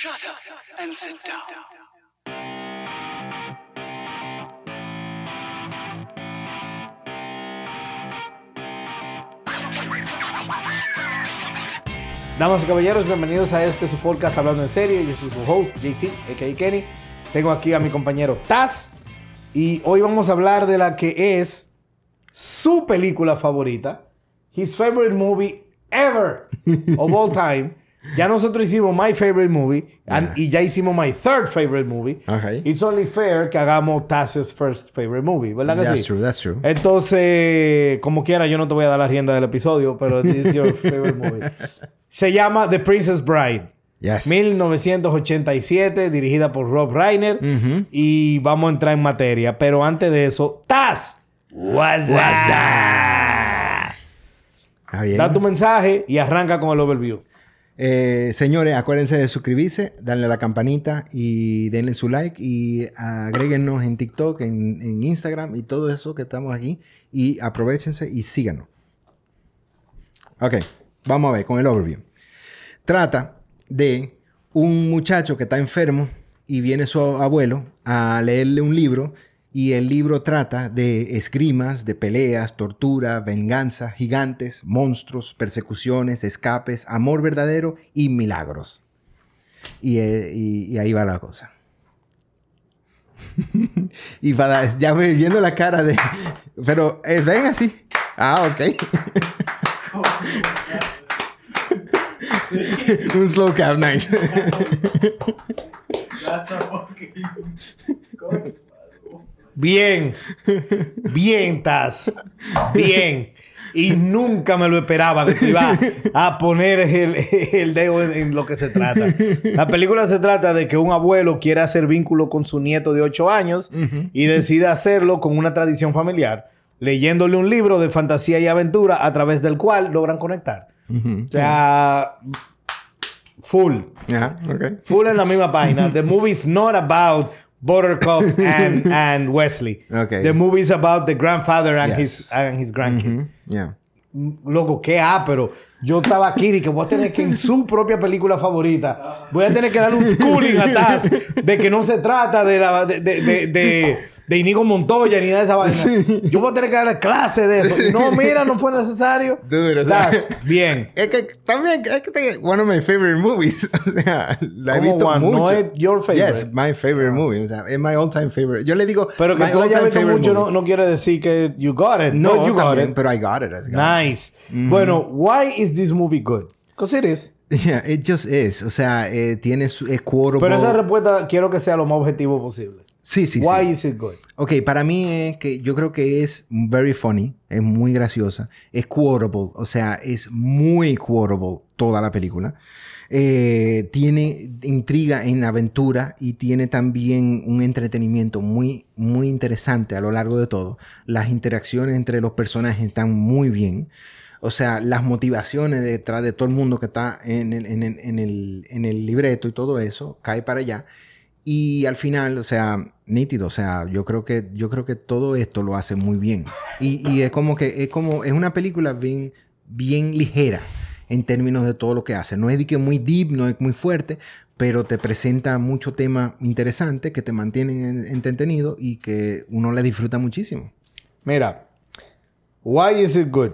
Shut up and sit down. Damas y caballeros, bienvenidos a este su podcast Hablando en Serie. Yo soy su host, JC, a.k.a. Kenny. Tengo aquí a mi compañero Taz. Y hoy vamos a hablar de la que es su película favorita. His favorite movie ever of all time. Ya nosotros hicimos My Favorite Movie and- y ya hicimos My Third Favorite Movie. Ok. It's only fair que hagamos Taz's First Favorite Movie, ¿verdad que That's sí? true, that's true. Entonces, como quiera, yo no te voy a dar la rienda del episodio, pero is your favorite movie. Se llama The Princess Bride. Yes. 1987, dirigida por Rob Reiner. Y vamos a entrar en materia. Pero antes de eso, Taz. What's up? Bien. Da tu mensaje y arranca con el overview. Eh, señores, acuérdense de suscribirse, darle a la campanita y denle su like y agréguenos en TikTok, en, en Instagram y todo eso que estamos aquí. Y aprovechense y síganos. Ok, vamos a ver con el overview. Trata de un muchacho que está enfermo y viene su abuelo a leerle un libro y el libro trata de esgrimas, de peleas, tortura, venganza, gigantes, monstruos, persecuciones, escapes, amor verdadero y milagros. Y, eh, y- y ahí va la cosa. y para, ya viendo la cara de... Pero, eh, ven así. Ah, ok. Un slow cap, nice. Bien. Bien, Taz. Bien. Y nunca me lo esperaba que tú ibas a poner el, el dedo en, en lo que se trata. La película se trata de que un abuelo quiere hacer vínculo con su nieto de 8 años y decide hacerlo con una tradición familiar, leyéndole un libro de fantasía y aventura a través del cual logran conectar. O sea, full. Ok. Full en la misma página. The movie is not about Buttercup and, and Wesley. Okay. The movie is about the grandfather and Yes. his and his grandkid. Yeah. Loco, qué pero Yo estaba aquí y que voy a tener que en su propia película favorita voy a tener que darle un schooling a Taz de que no se trata de la de, de, de, de, de Inigo Montoya ni de esa vaina. Yo voy a tener que darle clase de eso. No, mira, no fue necesario. Bien. Es que también, es que te- one of my favorite movies. o sea, la he ¿Cómo visto one? mucho. No es your favorite. Yes, my favorite movie. O sea, es my all time favorite. Yo le digo, Pero que my tú hayas visto mucho no, quiere decir que you got it. No, No, you got it. pero I got it. I got it. Nice. Bueno, why is this movie good? Because it is. Yeah, it just is. O sea, eh, tiene su, es quotable. Pero esa respuesta quiero que sea lo más objetivo posible. Sí, sí, why sí. is it good? Ok, para mí es que yo creo que es very funny, es muy graciosa, es quotable, o sea, es muy quotable toda la película. Eh, tiene intriga en aventura y tiene también un entretenimiento muy, muy interesante a lo largo de todo. Las interacciones entre los personajes están muy bien. O sea, las motivaciones detrás de todo el mundo que está en el, en el- en el- en el libreto y todo eso cae para allá. Y al final, o sea, nítido, o sea, yo creo que, yo creo que todo esto lo hace muy bien. Y, y es como que, es como, es una película bien, bien ligera en términos de todo lo que hace. No es de que muy deep, no es muy fuerte, pero te presenta mucho tema interesante que te mantienen en- entretenido y que uno le disfruta muchísimo. Mira, why is it good?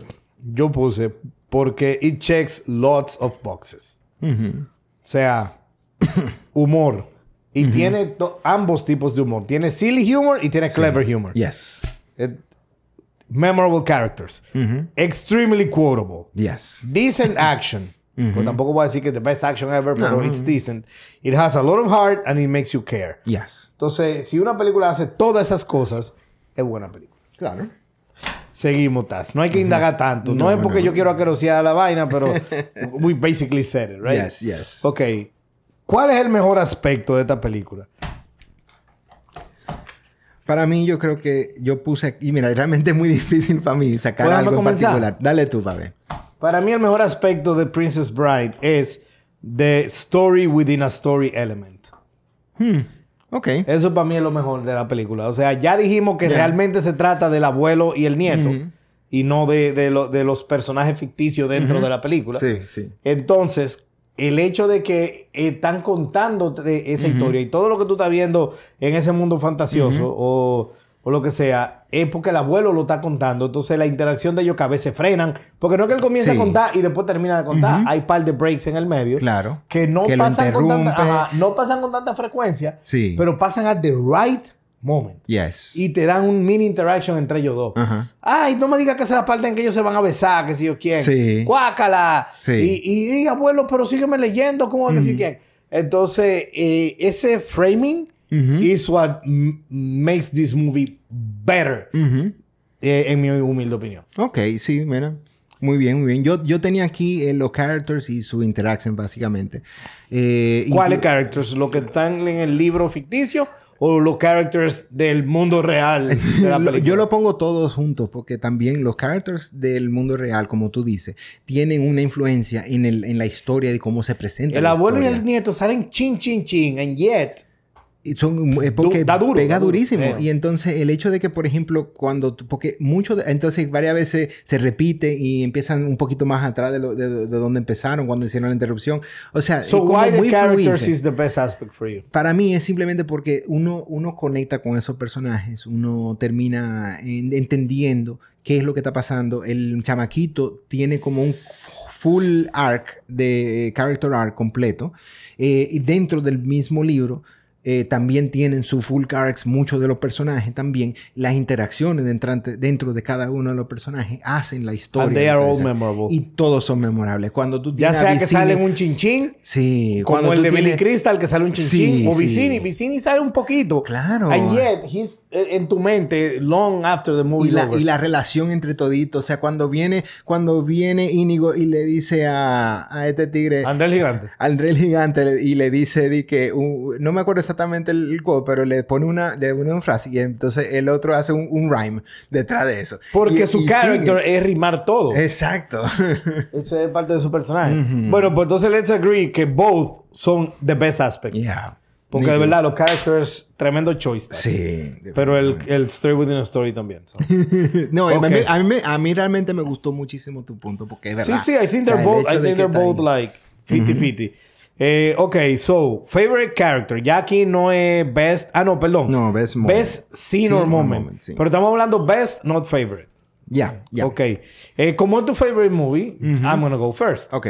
Yo puse porque it checks lots of boxes. O sea, humor. Y tiene to- ambos tipos de humor. Tiene silly humor y tiene clever humor. Yes. It- memorable characters. Extremely quotable. Yes. Decent action. Pues tampoco voy a decir que the best action ever, pero it's decent. It has a lot of heart and it makes you care. Yes. Entonces, si una película hace todas esas cosas, es buena película. Claro. Seguimos, Taz. No hay que indagar tanto. No, No, es porque no. yo quiero aquerosear la vaina, pero we basically said it, right? Yes, yes. Ok. ¿Cuál es el mejor aspecto de esta película? Para mí, yo creo que yo puse aquí, mira, realmente es muy difícil para mí sacar ¿Puedo algo en comenzar? particular. Dale tú, ver. Para mí, el mejor aspecto de Princess Bride es the story within a story element. Ok. Eso para mí es lo mejor de la película. O sea, ya dijimos que realmente se trata del abuelo y el nieto y no de, de lo- de los personajes ficticios dentro de la película. Sí, sí. Entonces, el hecho de que están contando de esa historia y todo lo que tú estás viendo en ese mundo fantasioso o, o lo que sea, es porque el abuelo lo está contando. Entonces la interacción de ellos que a veces frenan, porque no es que él comience Sí. a contar y después termina de contar. Hay par de breaks en el medio Claro. que no Que lo pasan con tanta, interrumpe. ajá, no pasan con tanta frecuencia, Sí. pero pasan at the right moment. Yes. Y te dan un mini interaction entre ellos dos. Ajá. Ay, no me digas que es la parte en que ellos se van a besar, que si yo quién. Sí. Guácala. Sí. Y, y, y, abuelo, pero sígueme leyendo, ¿cómo que si Ujú. quién? Entonces, eh, ese framing Ujú. is what makes this movie better, Ujú. eh, en mi humilde opinión. Ok, sí, mira. Muy bien, muy bien. Yo, yo tenía aquí eh, los characters y su interacción, básicamente. Eh, ¿Cuáles characters? ¿Los que están en el libro ficticio o los characters del mundo real de la? Yo lo pongo todos juntos porque también los characters del mundo real, como tú dices, tienen una influencia en, el, en la historia de cómo se presenta. El abuelo y el nieto salen chin, chin, chin, and yet... Son, es porque da duro, pega da duro. durísimo. Eh. Y entonces el hecho de que, por ejemplo, cuando... Porque mucho... de- entonces varias veces se repite y empiezan un poquito más atrás de, lo- de, de donde empezaron cuando hicieron la interrupción. O sea, So como why the muy characters fluido. is the best aspect for you? Para mí es simplemente porque uno, uno conecta con esos personajes, uno termina en- entendiendo qué es lo que está pasando. El chamaquito tiene como un full arc de character arc completo. Eh, y dentro del mismo libro eh, también tienen su full arcs muchos de los personajes también. Las interacciones dentro, dentro de cada uno de los personajes hacen la historia. And they are all memorable. Y todos son memorables. Cuando tú Ya a sea que Vicini- salen un chinchín, Sí, como cuando el de Billy tienes- Crystal, que sale un Sí, chinchín, o sí. Vicini. Vicini sale un poquito. Claro. And yet, he's eh, en tu mente long after the movie y la, over. y la relación entre toditos. O sea, cuando viene, cuando viene Íñigo y le dice a, a este tigre, André el Gigante. al rey gigante, y le dice di que, un- no me acuerdo exactamente el, el quote, pero le pone una, de una frase y entonces el otro hace un, un rhyme detrás de eso. Porque Y- su y character sigue. es rimar todo. Exacto. Eso es parte de su personaje. Ujú. Bueno, pues entonces let's agree que both son the best aspect. yeah. Porque de verdad, los characters, tremendo choice. Sí. Pero el, el story within a story también. so. no, a mí- Ok. a, mí, a mí realmente me gustó muchísimo tu punto porque es Sí, verdad. sí, I think O sea, they're both, I think they're both ahí. like 50-50. Eh, ok, so, favorite character. Ya aquí no es best. Ah, no, perdón. No, best moment. Best scene or moment. moment, sí. Pero estamos hablando best, not favorite. Ya, ya. Ok. Eh, como es tu favorite movie, I'm gonna go first. Ok.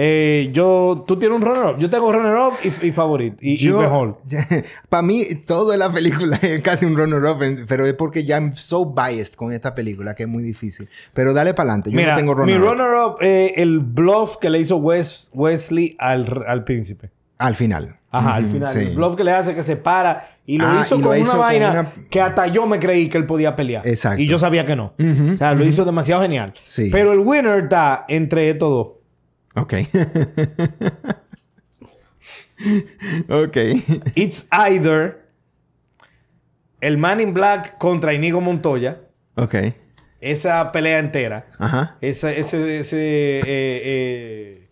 Eh, yo, tú tienes un runner-up. Yo tengo runner-up y, y favorito. Y, y mejor. Para mí, toda la película es casi un runner-up, pero es porque ya I'm so biased con esta película que es muy difícil. Pero dale para adelante. Yo Mira, no tengo mi runner-up. runner-up es el bluff que le hizo Wes- Wesley al, al príncipe. Al final. Ajá, al final. sí. El bluff que le hace que se para y lo Ah, hizo y lo con hizo una vaina una- que hasta yo me creí que él podía pelear. Exacto. Y yo sabía que no. O sea, lo hizo demasiado genial. Sí. Pero el winner está entre estos dos. Ok. ok. It's either el Man in Black contra Inigo Montoya. ok. Esa pelea entera. Ajá. Ese, ese, ese eh, eh,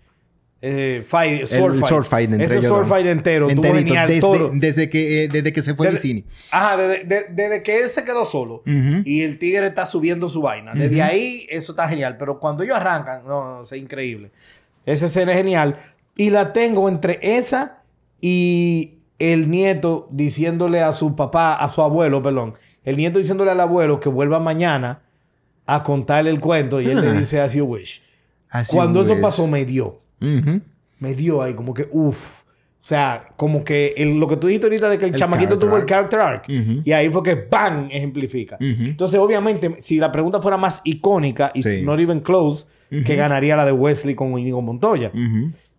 eh, fight, sword el fight. sword fight entre Ese ellos sword fight entero. Enterito, desde, todo. desde que, eh, desde que se fue Desde- Vicini. Ajá, desde, de- desde que él se quedó solo Ujú. y el tigre está subiendo su vaina. Desde ahí, eso está genial. Pero cuando ellos arrancan, no, no, es increíble. Esa escena es genial. Y la tengo entre esa y el nieto diciéndole a su papá, a su abuelo, perdón. El nieto diciéndole al abuelo que vuelva mañana a contarle el cuento y él le Ah. dice as you wish. Cuando eso es. pasó, me dio. Me dio ahí como que, uff. O sea, como que el- lo que tú dijiste ahorita de que el, El chamaquito tuvo el character arc. Y ahí fue que ¡bam! ejemplifica. Entonces, obviamente, si la pregunta fuera más icónica, y Sí. not even close, Ujú. que ganaría la de Wesley con Inigo Montoya.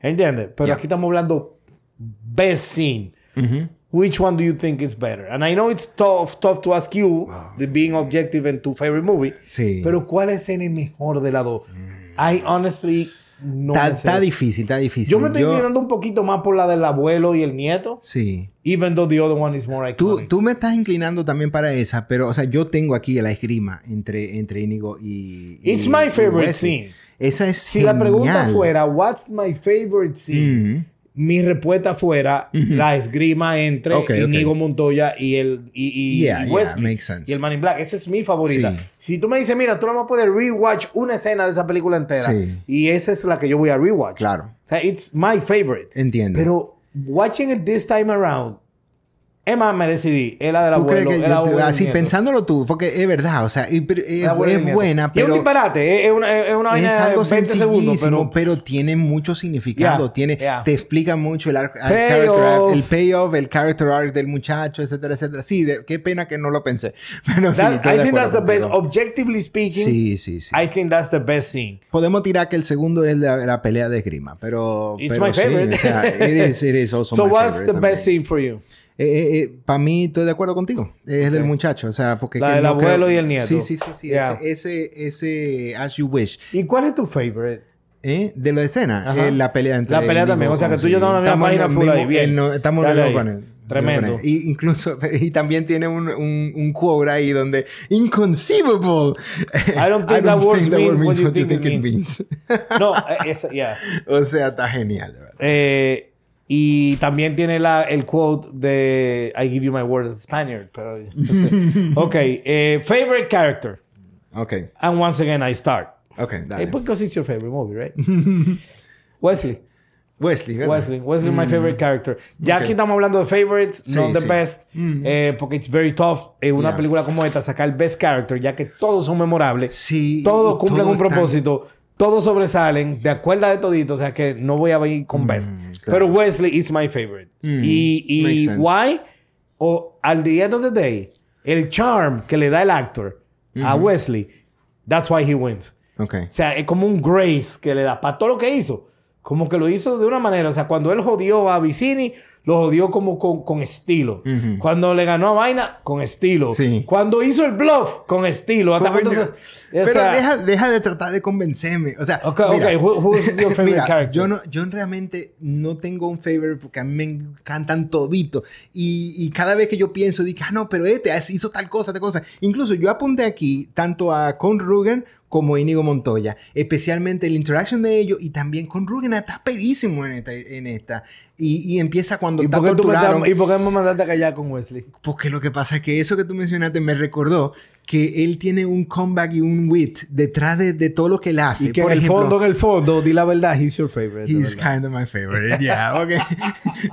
¿Entiendes? Pero Yeah. aquí estamos hablando best scene. Which one do you think is better? And I know it's tough, tough to ask you, the being objective in tu favorite movie. Sí. Pero ¿cuál es el mejor de las dos? I honestly no Está, difícil, está difícil. Yo me estoy inclinando un poquito más por la del abuelo y el nieto. Sí. Even though the other one is more Tú, iconic. tú me estás inclinando también para esa, pero, o sea, yo tengo aquí la esgrima entre, entre Íñigo y. y- It's my favorite scene. Esa es Si la pregunta fuera, what's my favorite scene? Ujú. Mi respuesta fuera la esgrima entre Ok, ok. Inigo Montoya y el y, y- Yeah, y yeah, makes sense. Y el Man in Black. Esa es mi favorita. Sí. Si tú me dices, mira, tú no vas a poder rewatch una escena de esa película entera. Sí. Y esa es la que yo voy a rewatch. Claro. O sea, it's my favorite. Entiendo. Pero watching it this time around, es más, me decidí. Es la del ¿Tú abuelo. te- abuelo así nieto. pensándolo tú? Porque es verdad, o sea, pero es, es buena, Y es pero un disparate. Es, una, es una vaina es de algo 20 segundos, pero... pero... tiene mucho significado. Yeah, tiene, yeah. Te explica mucho el, el character arc, el payoff, el character arc del muchacho, etcétera, etcétera. Sí, de- qué pena que no lo pensé. Pero sí, That- I de think that's the best. Objectively speaking, Sí, sí, sí. I think that's the best scene. Podemos tirar que el segundo es la, la pelea de esgrima, pero... It's pero my sí, favorite. o sea, it is, it is also so my what's favorite the también. best scene for you? Para mí, estoy de acuerdo contigo. Es del Ok. muchacho. O sea, porque... La del no abuelo creo- y el nieto. Sí, sí, sí. sí. Yeah. Ese, ese, ese As You Wish. ¿Y cuál es tu favorite? ¿Eh? De la escena. Eh, la pelea entre... La pelea también. O sea, con- que tú y yo estamos en la misma página full Bien. en no- estamos el ahí. mismo panel. Tremendo. Y incluso... Y también tiene un, un, un quote ahí donde... Inconceivable. I don't think that word means what you think it it means. No, eh, esa- yeah. o sea, está genial. de verdad. Eh, y también tiene la, el quote de I give you my word as a Spaniard. Pero, ok. eh, favorite character. Ok. And once again, I start. Ok, Eh, dale. because it's your favorite movie, right? Wesley. Wesley, ¿verdad? Wesley. Wesley, my favorite character. Ya Ok. aquí estamos hablando de favorites, Sí, not the sí. best. eh, porque it's very tough en una Yeah. película como esta sacar best character, ya que todos son memorables. Sí. Todos cumplen todo un propósito. Todos sobresalen. De acuerdo de todito. O sea que no voy a ir con best. claro. Pero Wesley is my favorite. Mm, y y why? O al the end of the day, el charm que le da el actor a Wesley, that's why he wins. Ok. O sea, es como un grace que le da para todo lo que hizo. Como que lo hizo de una manera. O sea, cuando él jodió a Vicini, lo jodió como con, con estilo. Ujú. Cuando le ganó a Vaina, con estilo. Sí. Cuando hizo el bluff, con estilo. Hasta cuando se- Pero sea, deja, deja de tratar de convencerme. O sea, Ok, ok. Who- who is your favorite mira, character? Yo, no, yo realmente no tengo un favorite porque a mí me encantan todito. Y, y cada vez que yo pienso, digo, ah, no, pero este hizo tal cosa, tal cosa. Incluso yo apunté aquí tanto a Con Rugen como Inigo Montoya. Especialmente la interacción de ellos y también con Rugen está perísimo en esta. En esta. Y, y empieza cuando ¿Y está por, qué tú ¿Y por qué me mandaste a callar con Wesley? Porque lo que pasa es que eso que tú mencionaste me recordó que él tiene un comeback y un wit detrás de, de todo lo que él hace. Y que Por en el ejemplo, fondo, en el fondo, di la verdad, he's your favorite. He's kind of my favorite, yeah. Okay.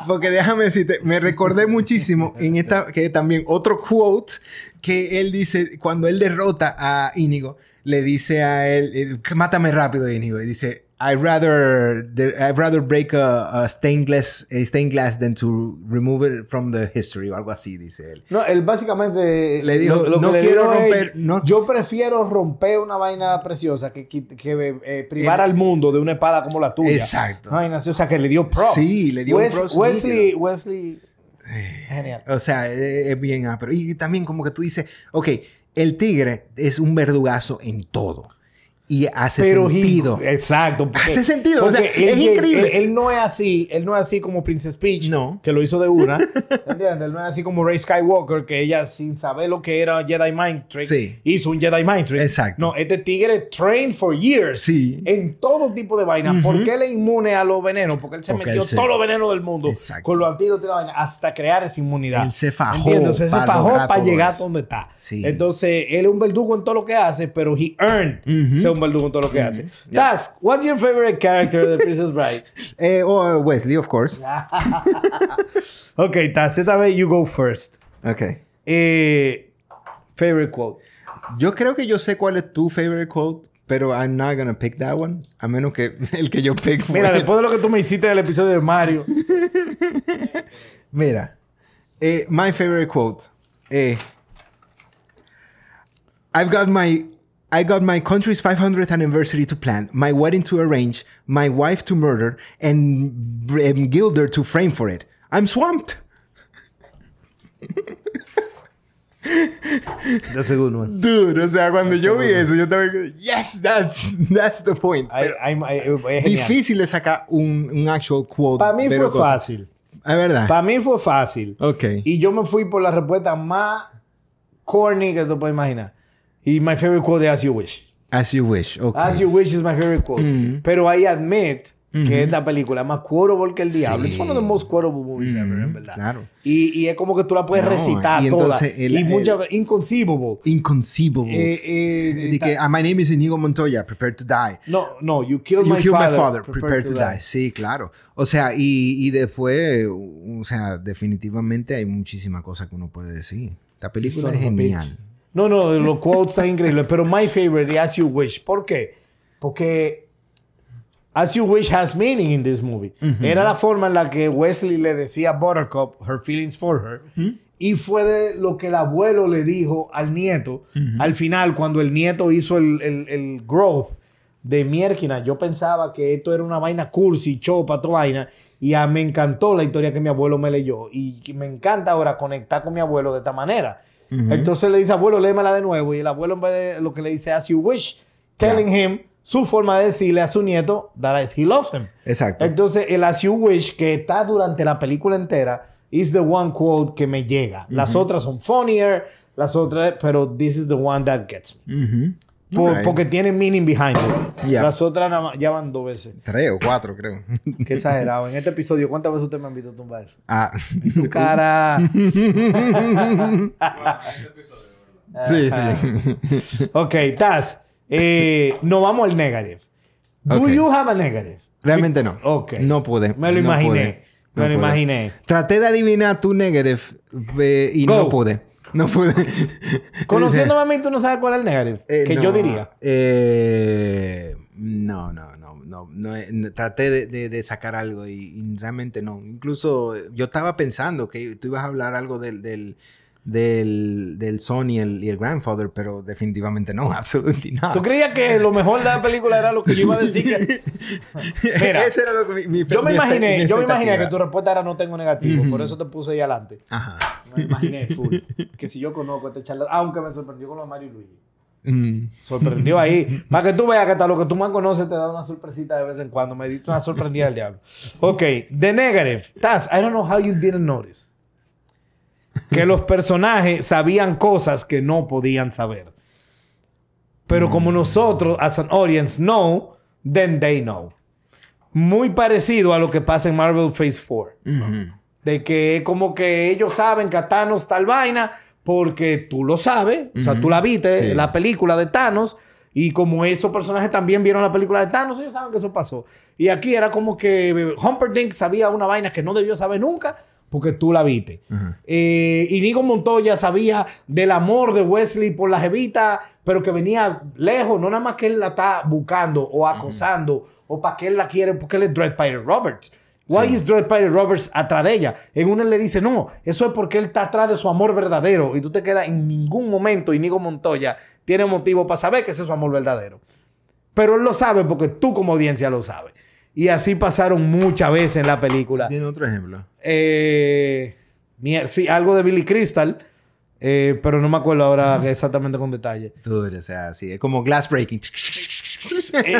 Porque déjame decirte, me recordé muchísimo en esta, que también otro quote que él dice, cuando él derrota a Íñigo, le dice a él, eh, mátame rápido, Íñigo, y dice, I'd rather, I'd rather break a, a stained glass, a stained glass than to remove it from the history, o algo así, dice él. No, él básicamente Le dijo, lo, lo que "No le quiero dijo es, romper, no- yo prefiero romper una vaina preciosa que, que, que, eh, privar El- al mundo de una espada como la tuya. Exacto. Una vaina o sea, que le dio props. Sí, le dio un Wes- props Wesley, nítido. Wesley, genial. O sea, es, es bien ápero. Y también como que tú dices, ok, el tigre es un verdugazo en todo. Y hace Pero he- sentido. exacto. porque- Hace sentido, o sea, porque es él- increíble. Él, él no es así, él no es así como Princess Peach, No. que lo hizo de una. ¿Entiendes? Él no es así como Rey Skywalker, que ella sin saber lo que era Jedi Mind Trick, Sí. hizo un Jedi Mind Trick. Exacto. No, este tigre trained for years Sí. en todo tipo de vainas. ¿Por qué él es inmune a los venenos? Porque él se Porque metió él se- todos los venenos del mundo Exacto. con los antídotos y la vaina hasta crear esa inmunidad. Él se fajó ¿Entiendes? O sea, se fajó para llegar eso. donde está. Sí. Entonces, él es un verdugo en todo lo que hace, pero he earned Ujú. ser un en todo lo que hace. Task, what's your favorite character de Princess Bride? Eh, o Wesley, of course. ok, Taz, esta vez you go first. Ok. Eh, favorite quote. Yo creo que yo sé cuál es tu favorite quote, pero I'm not gonna pick that one. A menos que el que yo pick fue... Mira, después de lo que tú me hiciste en el episodio de Mario. Mira, eh, my favorite quote. Eh, I've got my I got my country's 500th anniversary to plan, my wedding to arrange, my wife to murder, and Gilder to frame for it. I'm swamped. That's a good one. Dude, o sea, cuando yo vi eso, yo estaba yes, that's that's the point. I- I'm- I- es genial. difícil de sacar un, un actual quote. Para mí fue cosa- fácil. Es verdad. Para mí fue fácil. ok. Y yo me fui por la respuesta más corny que tú puedes imaginar. Y my favorite quote es As You Wish. As you wish. Okay. As You Wish is my favorite quote. Mm. Pero I admit que es la película más quotable que el diablo. Sí. It's one of the most quotable movies ever, en verdad. Claro. Y, y es como que tú la puedes No, recitar y toda. el- y muchas inconceivable. Inconceivable. Eh, eh, de que, ah, my name is Inigo Montoya, prepare to die. no, no, you killed, You my, killed father, my father, prepare, to, die. Sí, claro. O sea, y, y después, o sea, definitivamente hay muchísimas cosas que uno puede decir. Esta película Son es genial. bitch. No, no, los quotes están increíbles. Pero my favorite is As You Wish. ¿Por qué? Porque As You Wish has meaning in this movie. Era la forma en la que Wesley le decía a Buttercup her feelings for her. Y fue de lo que el abuelo le dijo al nieto. Al final, cuando el nieto hizo el, el- el growth de Mierkina, yo pensaba que esto era una vaina cursi, chopa, toda vaina. Y a- me encantó la historia que mi abuelo me leyó. Y me encanta ahora conectar con mi abuelo de esta manera. Entonces le dice, abuelo, léemela de nuevo. Y el abuelo, en vez de lo que le dice, as you wish, telling him su forma de decirle a su nieto that he loves him. Exacto. Entonces, el as you wish, que está durante la película entera, is the one quote que me llega. Las otras son funnier, las otras, pero this is the one that gets me. Ujú. Por-. Porque tiene meaning behind it. Yeah. Las otras ya van dos veces. Tres o cuatro, creo. Qué exagerado. En este episodio, ¿cuántas veces usted me ha visto tumbar eso? ah. Tu cara. sí, sí. Ok, Taz. Eh, no vamos al negative. Do you have a negative? Realmente no. Ok. No pude. Me lo No imaginé. pude. No Me lo pude. imaginé. Traté de adivinar tu negative eh, y Go. no pude. No pude. Conociéndome a mí, tú no sabes cuál es el negative. Eh, que no, yo diría. eh, no, no, no, no, no, eh, Traté de, de- de sacar algo y, y realmente no. Incluso eh, yo estaba pensando que tú ibas a hablar algo del, del, del, del Sony y el, y el Grandfather, pero definitivamente no, absolutamente nada. ¿Tú creías que lo mejor de la película era lo que yo iba a decir? que- Mira, Ese era lo que mi, mi- yo me imaginé, yo me imaginé que tu respuesta era no tengo negativo. Ujú. Por eso te puse ahí adelante. Ajá. Me imaginé full. que si yo conozco este charlatán, aunque me sorprendió con lo de Mario y Luigi. Mm. Sorprendió ahí. Para que tú veas que hasta lo que tú más conoces te da una sorpresita de vez en cuando. Me diste una sorprendida del diablo. Ok, the negative. Taz, I don't know how you didn't notice. Que los personajes sabían cosas que no podían saber. Pero como nosotros, as an audience, know, then they know. Muy parecido a lo que pasa en Marvel Phase 4. Ujú. De que como que ellos saben que a Thanos tal vaina porque tú lo sabes. O sea, tú la viste, Sí. la película de Thanos. Y como esos personajes también vieron la película de Thanos, ellos saben que eso pasó. Y aquí era como que Humperdinck sabía una vaina que no debió saber nunca porque tú la viste. Ajá. Eh, Inigo Montoya sabía del amor de Wesley por la jevita, pero que venía lejos, no nada más que él la está buscando o acosando o para que él la quiere, porque él es Dread Pirate Roberts. Why Sí. is Dread Pirate Roberts atrás de ella? En él le dice, no, eso es porque él está atrás de su amor verdadero. Y tú te quedas en ningún momento, Inigo Montoya tiene motivo para saber que ese es su amor verdadero. Pero él lo sabe porque tú como audiencia lo sabes. Y así pasaron muchas veces en la película. ¿Tiene otro ejemplo? Eh, sí, algo de Billy Crystal, eh, pero no me acuerdo ahora exactamente con detalle. Dude, o sea, sí, es como glass breaking.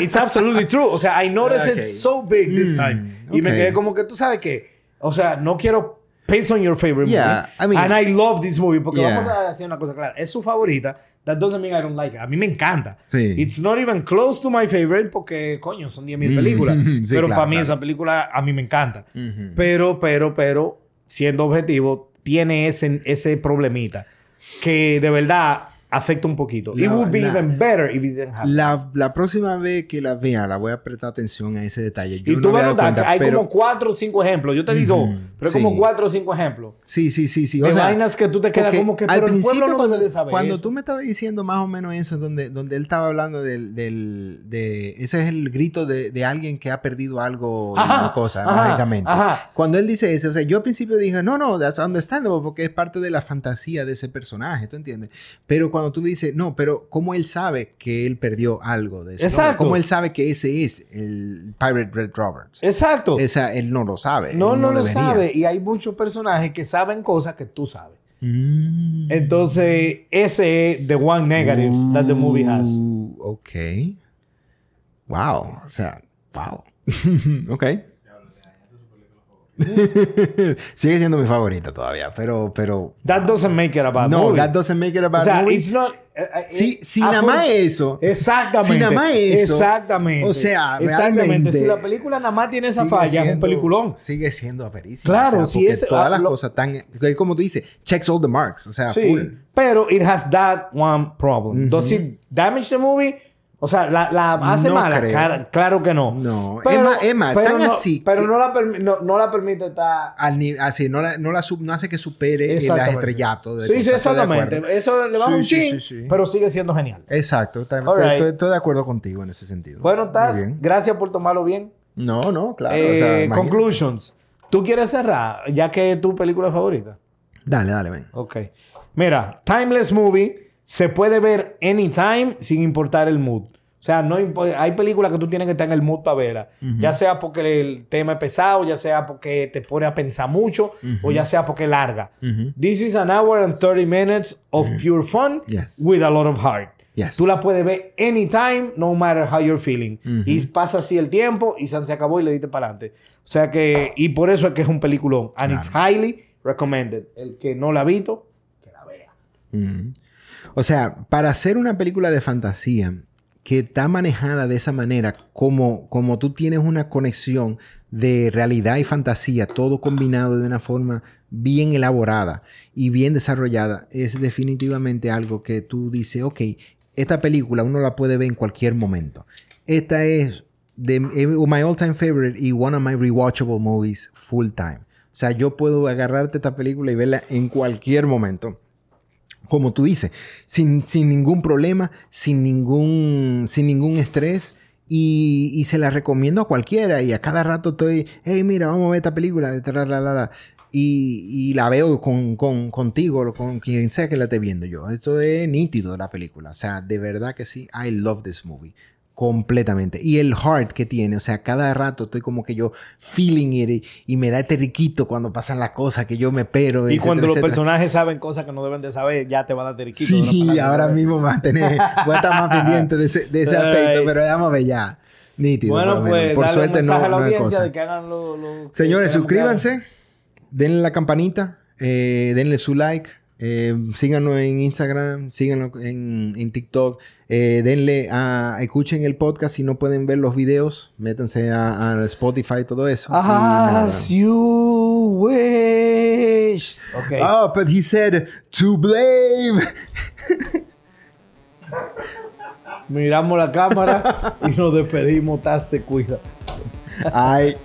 It's absolutely true. O sea, I noticed Okay. it so big this Mm, time. Y me quedé como que tú sabes que, o sea, no quiero piss on your favorite Yeah, I movie. mean- and I love this movie. Porque Yeah. vamos a decir una cosa clara. Es su favorita. That doesn't mean I don't like it. A mí me encanta. Sí. It's not even close to my favorite porque, coño, son 10.000 Mm, películas. sí, pero claro, para mí claro. esa película a mí me encanta. Ujú. Pero, pero, pero, siendo objetivo, tiene ese, ese problemita que de verdad afecta un poquito. It La- would be la- even better if it didn't happen. La, la próxima vez que la vea, la voy a prestar atención a ese detalle. Yo y no tú me vas a he dado notar que cuenta, hay pero- como cuatro o cinco ejemplos. Yo te digo, Ujú, pero sí. como cuatro o cinco ejemplos. Sí, sí, sí, sí. De vainas que tú te quedas como que, al pero el pueblo no cuando, debe de saber Cuando eso. tú me estabas diciendo más o menos eso, donde, donde él estaba hablando del, del, de... Ese es el grito de, de alguien que ha perdido algo, Ajá, una cosa, ajá, mágicamente. ajá. Cuando él dice eso, o sea, yo al principio dije, no, no, that's understandable, porque es parte de la fantasía de ese personaje, ¿tú entiendes? Pero cuando tú dices, no, pero ¿cómo él sabe que él perdió algo de eso? Exacto. ¿Cómo él sabe que ese es el Pirate Red Roberts? Exacto. Esa, él no lo sabe. no, no, lo sabe. Y hay muchos personajes que saben cosas que tú sabes. Mm. Entonces, ese es the one negative that the movie has. Uh, ok. Wow. O sea, wow. ok. Sigue siendo mi favorita todavía, pero, pero... That doesn't make it a bad no, movie. that doesn't make it a bad o sea, movie. it's not... eh, eh, Si, si ah, nada más eso. Exactamente. Si nada más eso. Exactamente. O sea, Exactamente. realmente Si la película nada más tiene esa falla, es un siendo- peliculón. Sigue siendo aperísimo. Claro, o sea, si es- Todas ah, las lo- cosas tan... Como tú dices, checks all the marks. O sea, Sí, full. pero it has that one problem. Does it damage the movie? O sea, la, la hace No mala. Cara- claro que no. No. Pero, más, pero tan no, así Pero que- no, la no, no la permite estar. Al así, no, la, no, la sub- no hace que supere el estrellato. De Sí, sí, exactamente. Eso le va Sí, un sí, chin, sí, sí. pero sigue siendo genial. Exacto. Está- right. estoy, estoy de acuerdo contigo en ese sentido. Bueno, Taz, gracias por tomarlo bien. No, no, claro. Eh, o sea, imagínate. conclusions. ¿Tú quieres cerrar? Ya que es tu película favorita. Dale, dale, ven. Ok. Mira, Timeless Movie se puede ver anytime sin importar el mood. O sea, no hay películas que tú tienes que estar en el mood para verla. Ya sea porque el tema es pesado, ya sea porque te pone a pensar mucho, o ya sea porque es larga. This is an hour and 30 minutes of pure fun Yes. with a lot of heart. Yes. Tú la puedes ver anytime, no matter how you're feeling. Y pasa así el tiempo y se acabó y le diste para adelante. O sea que, y por eso es que es un peliculón. And it's highly recommended. El que no la ha visto, que la vea. O sea, para hacer una película de fantasía que está manejada de esa manera, como, como tú tienes una conexión de realidad y fantasía, todo combinado de una forma bien elaborada y bien desarrollada, es definitivamente algo que tú dices, ok, esta película uno la puede ver en cualquier momento. Esta es eh, my all time favorite y one of my rewatchable movies full time. O sea, yo puedo agarrarte esta película y verla en cualquier momento como tú dices, sin, sin ningún problema, sin ningún, sin ningún estrés. Y, y se la recomiendo a cualquiera. Y a cada rato estoy, hey, mira, vamos a ver esta película. tra, la, la, la". Y, y la veo con, con, contigo, con quien sea que la esté viendo yo. Esto es nítido la película. O sea, de verdad que sí. I love this movie. Completamente. Y el heart que tiene, o sea, cada rato estoy como que yo feeling it y, me da este riquito cuando pasan las cosas que yo me pero. Y etcétera, cuando los etcétera. personajes saben cosas que no deben de saber, ya te van a dar una Sí, ahora mismo va a tener, voy a estar más pendiente de ese, de ese aspecto, pero vamos a ver ya. Nítido. Bueno, por pues, por suerte un no, a la no cosa. de que hagan lo, Señores, suscríbanse, denle la campanita, eh, denle su like, eh, síganos en Instagram, síganos en, en TikTok, eh, denle a, escuchen el podcast si no pueden ver los videos, métanse a, a Spotify y todo eso. Y. As you wish. Ok. Oh, but he said to blame. Miramos la cámara y nos despedimos. Taz, te cuida. Ay.